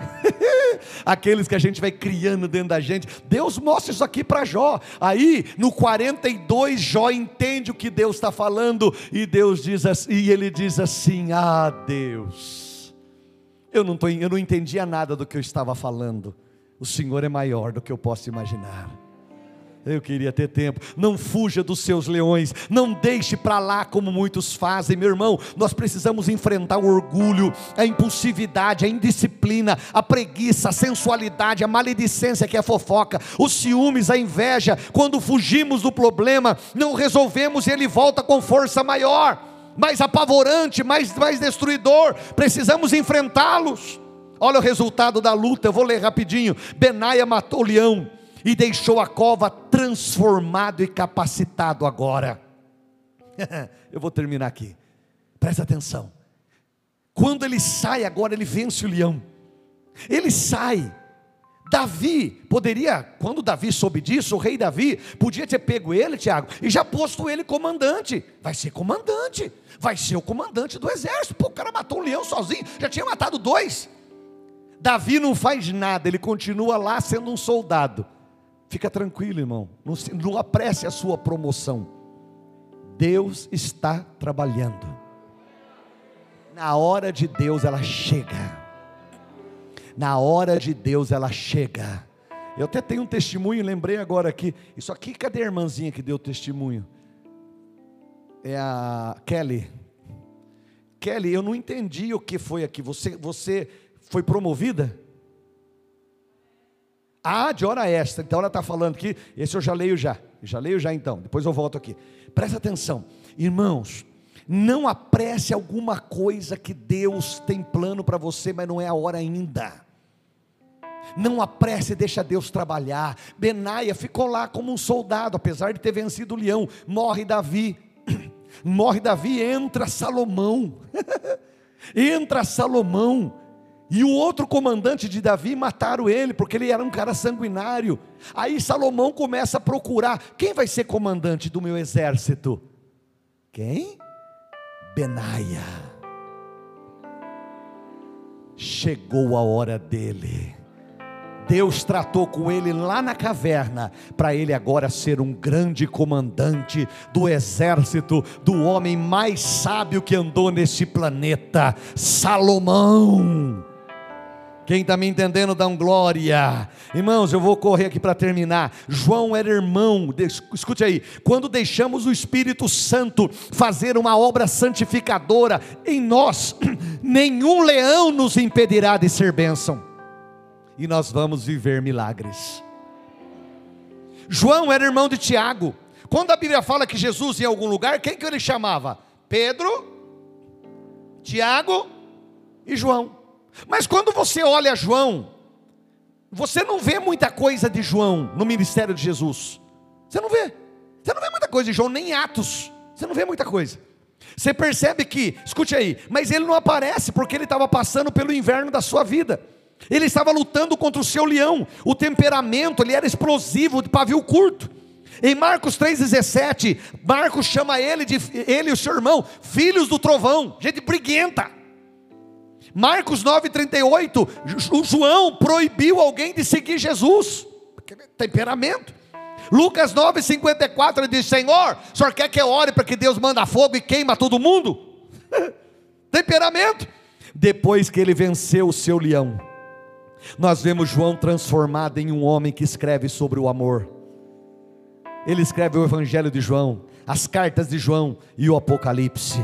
Aqueles que a gente vai criando dentro da gente. Deus mostra isso aqui para Jó. Aí, no 42, Jó entende o que Deus está falando. E Deus diz assim, e ele diz assim: Ah, Deus, eu não, tô, eu não entendia nada do que eu estava falando. O Senhor é maior do que eu posso imaginar. Eu queria ter tempo. Não fuja dos seus leões. Não deixe para lá como muitos fazem, meu irmão. Nós precisamos enfrentar o orgulho, a impulsividade, a indisciplina, a preguiça, a sensualidade, a maledicência que é fofoca, os ciúmes, a inveja. Quando fugimos do problema, não resolvemos e ele volta com força maior, mais apavorante, mais, mais destruidor. Precisamos enfrentá-los. Olha o resultado da luta, eu vou ler rapidinho. Benaia matou o leão e deixou a cova transformado e capacitado agora. Eu vou terminar aqui. Presta atenção. Quando ele sai agora, ele vence o leão. Ele sai. Davi poderia, quando Davi soube disso, o rei Davi podia ter pego ele, Tiago, e já posto ele comandante. Vai ser comandante, vai ser o comandante do exército. Pô, o cara matou um leão sozinho, já tinha matado dois. Davi não faz nada, ele continua lá sendo um soldado. Fica tranquilo, irmão. Não, não apresse a sua promoção. Deus está trabalhando. Na hora de Deus ela chega. Na hora de Deus ela chega. Eu até tenho um testemunho, lembrei agora aqui. Isso aqui, cadê a irmãzinha que deu testemunho? É a Kelly. Kelly, eu não entendi o que foi aqui. Você, você foi promovida? Ah, de hora extra. Então ela está falando aqui. Esse eu já leio já. Já leio já então. Depois eu volto aqui. Presta atenção. Irmãos, não apresse alguma coisa que Deus tem plano para você, mas não é a hora ainda. Não apresse, deixa Deus trabalhar. Benaia ficou lá como um soldado, apesar de ter vencido o leão. Morre Davi. Morre Davi, entra Salomão. entra Salomão e o outro comandante de Davi mataram ele, porque ele era um cara sanguinário. Aí Salomão começa a procurar: quem vai ser comandante do meu exército? Quem? Benaia. Chegou a hora dele. Deus tratou com ele lá na caverna, para ele agora ser um grande comandante do exército, do homem mais sábio que andou nesse planeta, Salomão. Quem está me entendendo, dá um glória. Irmãos, eu vou correr aqui para terminar. João era irmão, escute aí. Quando deixamos o Espírito Santo fazer uma obra santificadora em nós, nenhum leão nos impedirá de ser bênção, e nós vamos viver milagres. João era irmão de Tiago. Quando a Bíblia fala que Jesus ia em algum lugar, quem que ele chamava? Pedro, Tiago e João. Mas quando você olha João, você não vê muita coisa de João no ministério de Jesus. Você não vê. Você não vê muita coisa de João, nem Atos. Você não vê muita coisa. Você percebe que, escute aí, mas ele não aparece porque ele estava passando pelo inverno da sua vida. Ele estava lutando contra o seu leão. O temperamento, ele era explosivo, de pavio curto. Em Marcos 3,17, Marcos chama ele de ele e o seu irmão, filhos do trovão, gente briguenta. Marcos 9,38, o João proibiu alguém de seguir Jesus, temperamento. Lucas 9,54 ele diz: Senhor, o senhor quer que eu ore para que Deus manda fogo e queima todo mundo? temperamento. Depois que ele venceu o seu leão, nós vemos João transformado em um homem que escreve sobre o amor. Ele escreve o Evangelho de João, as cartas de João e o Apocalipse.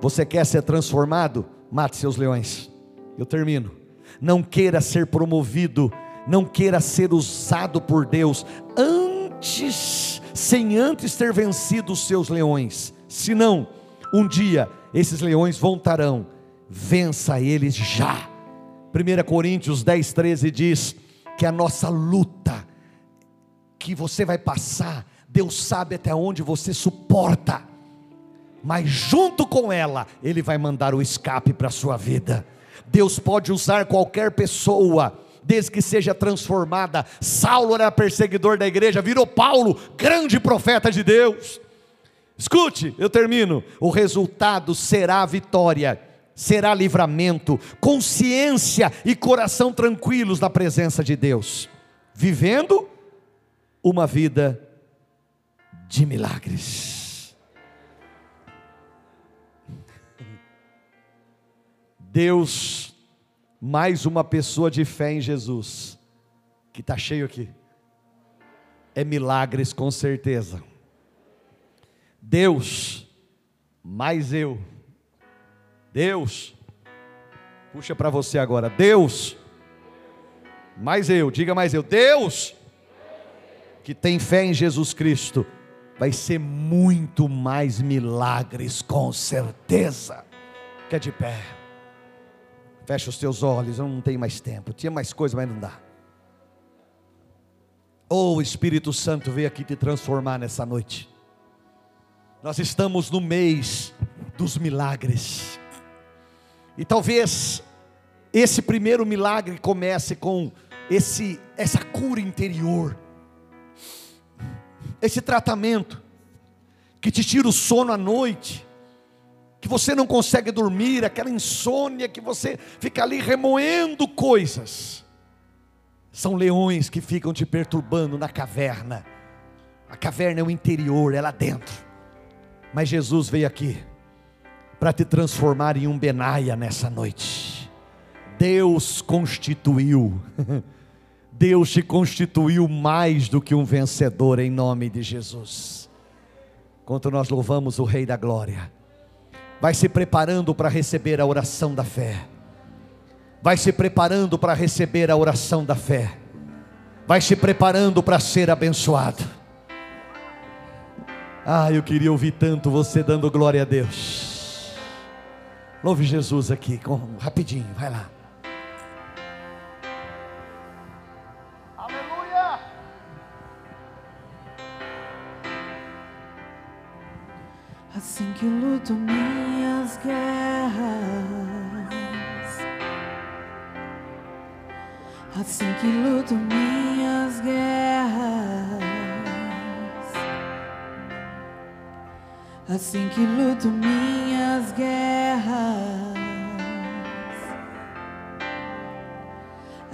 Você quer ser transformado? Mate seus leões. Eu termino. Não queira ser promovido, não queira ser usado por Deus antes, sem antes ter vencido os seus leões. Senão, um dia esses leões voltarão. Vença eles já. 1 Coríntios 10, 13 diz que a nossa luta, que você vai passar, Deus sabe até onde você suporta mas junto com ela, Ele vai mandar o escape para a sua vida. Deus pode usar qualquer pessoa, desde que seja transformada. Saulo era perseguidor da igreja, virou Paulo, grande profeta de Deus. Escute, eu termino. O resultado será vitória, será livramento, consciência e coração tranquilos na presença de Deus, vivendo uma vida de milagres. Deus, mais uma pessoa de fé em Jesus, que está cheio aqui. é milagres com certeza. Deus, mais eu. Deus, puxa para você agora. Deus, mais eu, diga mais eu. Deus, que tem fé em Jesus Cristo, vai ser muito mais milagres, com certeza. Fica de pé. Fecha os teus olhos, eu não tenho mais tempo. Tinha mais coisa, mas não dá. Oh, o Espírito Santo veio aqui te transformar nessa noite. Nós estamos no mês dos milagres. E talvez esse primeiro milagre comece com esse essa cura interior. Esse tratamento que te tira o sono à noite, que você não consegue dormir, aquela insônia que você fica ali remoendo coisas. São leões que ficam te perturbando na caverna. A caverna é o interior, é lá dentro. Mas Jesus veio aqui para te transformar em um Benaia nessa noite. Deus constituiu, Deus te constituiu mais do que um vencedor em nome de Jesus. Enquanto nós louvamos o Rei da Glória vai se preparando para receber a oração da fé, vai se preparando para receber a oração da fé, vai se preparando para ser abençoado. Ah, eu queria ouvir tanto você dando glória a Deus. Louve Jesus aqui, com, rapidinho, vai lá. Assim que luto minhas guerras, assim que luto minhas guerras, assim que luto minhas guerras,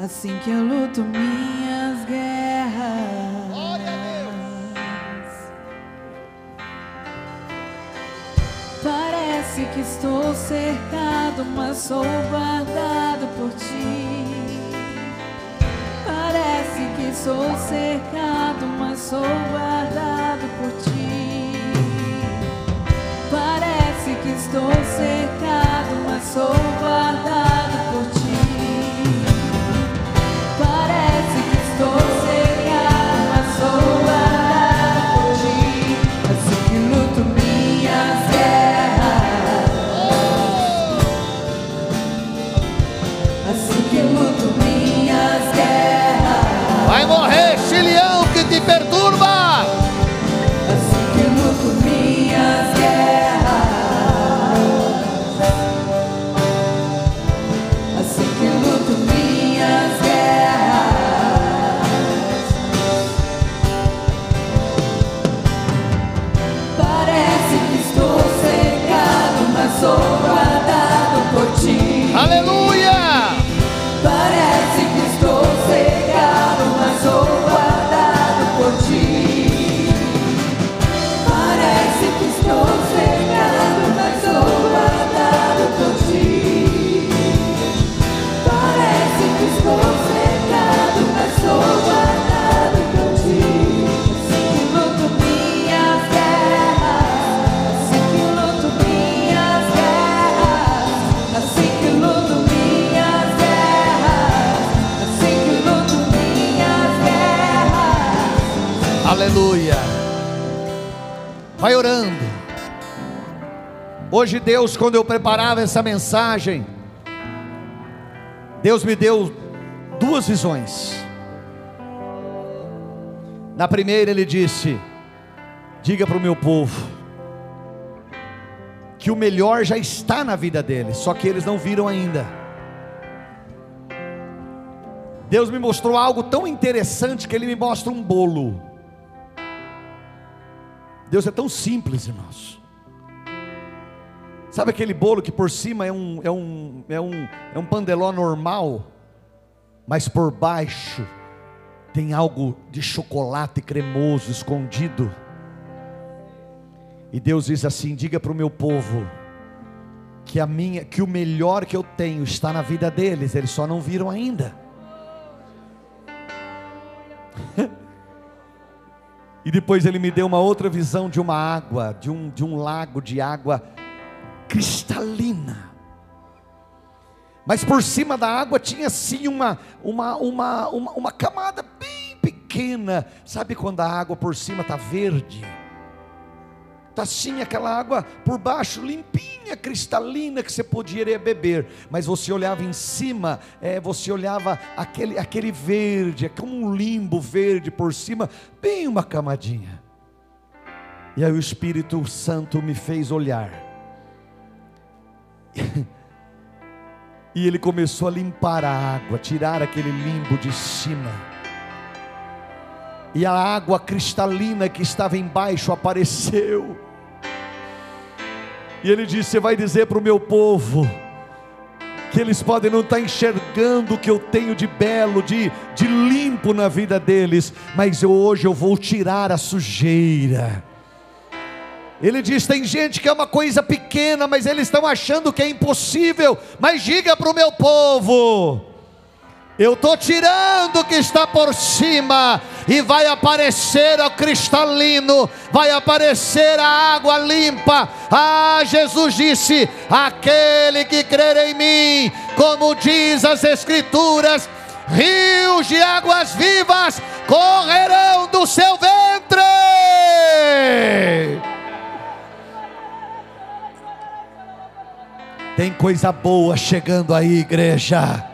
assim que eu luto minhas guerras. Parece que estou cercado, mas sou guardado por ti. Parece que sou cercado, mas sou guardado por ti. Hoje, Deus, quando eu preparava essa mensagem, Deus me deu duas visões. Na primeira, Ele disse: Diga para o meu povo que o melhor já está na vida deles, só que eles não viram ainda. Deus me mostrou algo tão interessante que Ele me mostra um bolo. Deus é tão simples, irmãos. Sabe aquele bolo que por cima é um, é um, é um, é um pandeló normal, mas por baixo tem algo de chocolate cremoso escondido. E Deus diz assim: diga para o meu povo que a minha, que o melhor que eu tenho está na vida deles, eles só não viram ainda. E depois ele me deu uma outra visão de uma água, de um, de um lago de água cristalina. Mas por cima da água tinha sim uma, uma, uma, uma, uma camada bem pequena. Sabe quando a água por cima está verde? Está assim aquela água por baixo, limpinha, cristalina, que você poderia beber. Mas você olhava em cima, é, você olhava aquele, aquele verde, é como um limbo verde por cima, bem uma camadinha. E aí o Espírito Santo me fez olhar. E ele começou a limpar a água, tirar aquele limbo de cima. E a água cristalina que estava embaixo apareceu. E ele disse: Você vai dizer para o meu povo que eles podem não estar enxergando o que eu tenho de belo, de, de limpo na vida deles, mas eu, hoje eu vou tirar a sujeira. Ele diz: tem gente que é uma coisa pequena, mas eles estão achando que é impossível. Mas diga para o meu povo: eu estou tirando o que está por cima, e vai aparecer o cristalino, vai aparecer a água limpa. Ah, Jesus disse: aquele que crer em mim, como diz as Escrituras, rios de águas vivas correrão do seu ventre. Tem coisa boa chegando aí, igreja.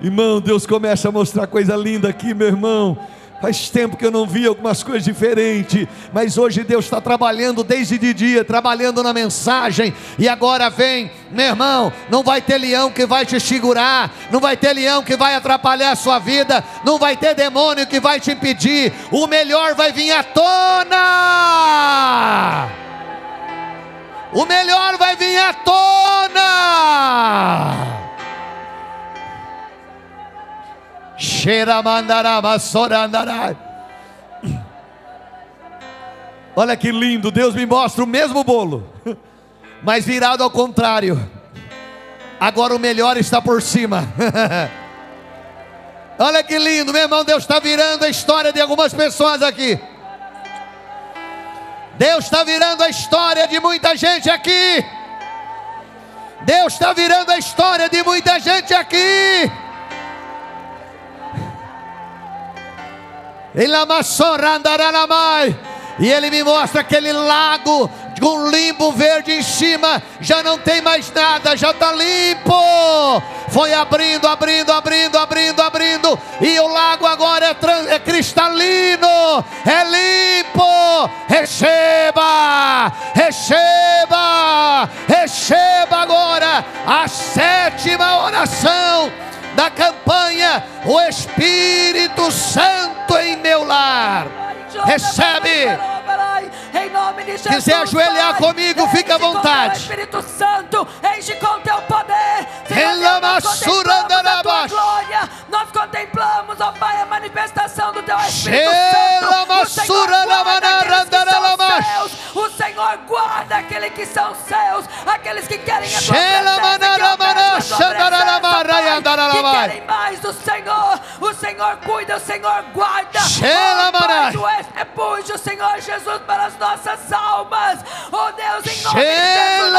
Irmão, Deus começa a mostrar coisa linda aqui, meu irmão. Faz tempo que eu não vi algumas coisas diferentes, mas hoje Deus está trabalhando desde de dia, trabalhando na mensagem, e agora vem, meu irmão, não vai ter leão que vai te segurar, não vai ter leão que vai atrapalhar a sua vida, não vai ter demônio que vai te impedir, o melhor vai vir à tona, o melhor vai vir à tona. Olha que lindo, Deus me mostra o mesmo bolo, mas virado ao contrário. Agora o melhor está por cima. Olha que lindo, meu irmão, Deus está virando a história de algumas pessoas aqui. Deus está virando a história de muita gente aqui. Deus está virando a história de muita gente aqui. E ele me mostra aquele lago um limbo verde em cima, já não tem mais nada, já está limpo. Foi abrindo, abrindo, abrindo, abrindo, abrindo, e o lago agora é, trans, é cristalino, é limpo. Receba, receba, receba agora a sétima oração da campanha, o Espírito Santo em meu lar. Recebe. Em nome de Jesus, Quiser ajoelhar Pai, comigo, fica à vontade. Espírito Santo, enche com teu poder. Glória. Nós contemplamos, ó Pai, a manifestação do teu Espírito Santo. O Senhor guarda aqueles que são seus. Aqueles que querem a tua presença, que presença, que querem mais do Senhor. O Senhor cuida, o Senhor guarda. Ó, Pai, tu és refúgio, Senhor Jesus, para as nossas almas. Oh Deus, em nome de Jesus,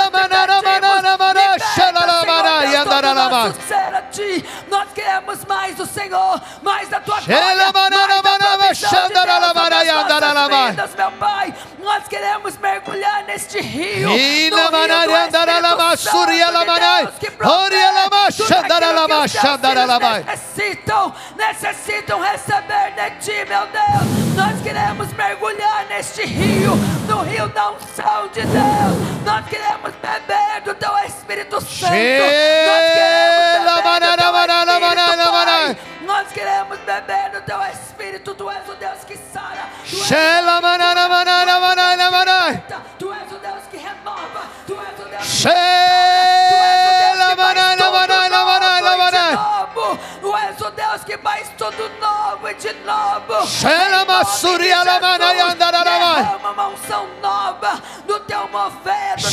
liberta, Senhor a ti. Nós queremos mais do Senhor, mais da tua glória, mais da provisão de Deus shandaralabai, sobre as nossas vidas, meu Pai. Nós queremos mergulhar neste rio. No rio do Santo de Deus, que aquilo que necessitam, necessitam receber de ti, meu Deus. Nós queremos mergulhar neste rio, no rio da unção de Deus. Nós queremos beber do teu Espírito Santo. Nós queremos beber do teu Espírito. Pai. Nós queremos beber do teu Espírito. Tu és o Deus que sara. Tu és Shela manara, manara, Jesus, yandararama. Derrama uma unção nova do teu mover, do teu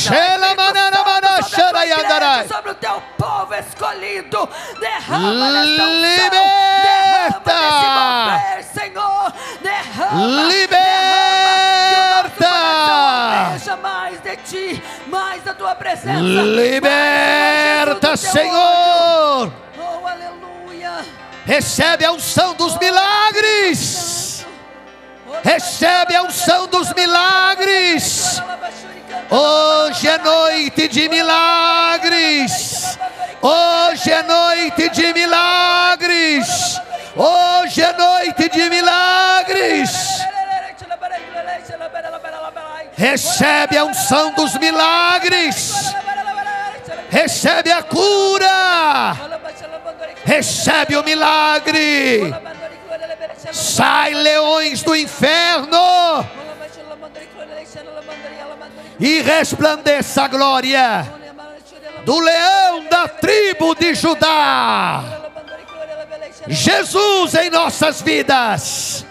sobre o teu povo escolhido. Derrama. Liberta. Mover, Senhor. Derrama. Liberta. Veja mais de ti, mais da tua presença. Liberta, Senhor, Recebe a unção dos milagres. Recebe a unção dos milagres. Hoje é noite de milagres. Hoje é noite de milagres. Hoje é noite de milagres. Recebe a unção dos milagres. Recebe a cura. Recebe o milagre. Sai, leões do inferno. E resplandeça a glória do leão da tribo de Judá. Jesus em nossas vidas.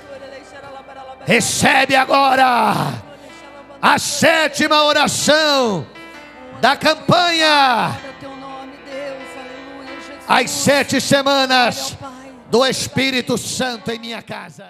Recebe agora a sétima oração da campanha. As sete semanas do Espírito Santo em minha casa.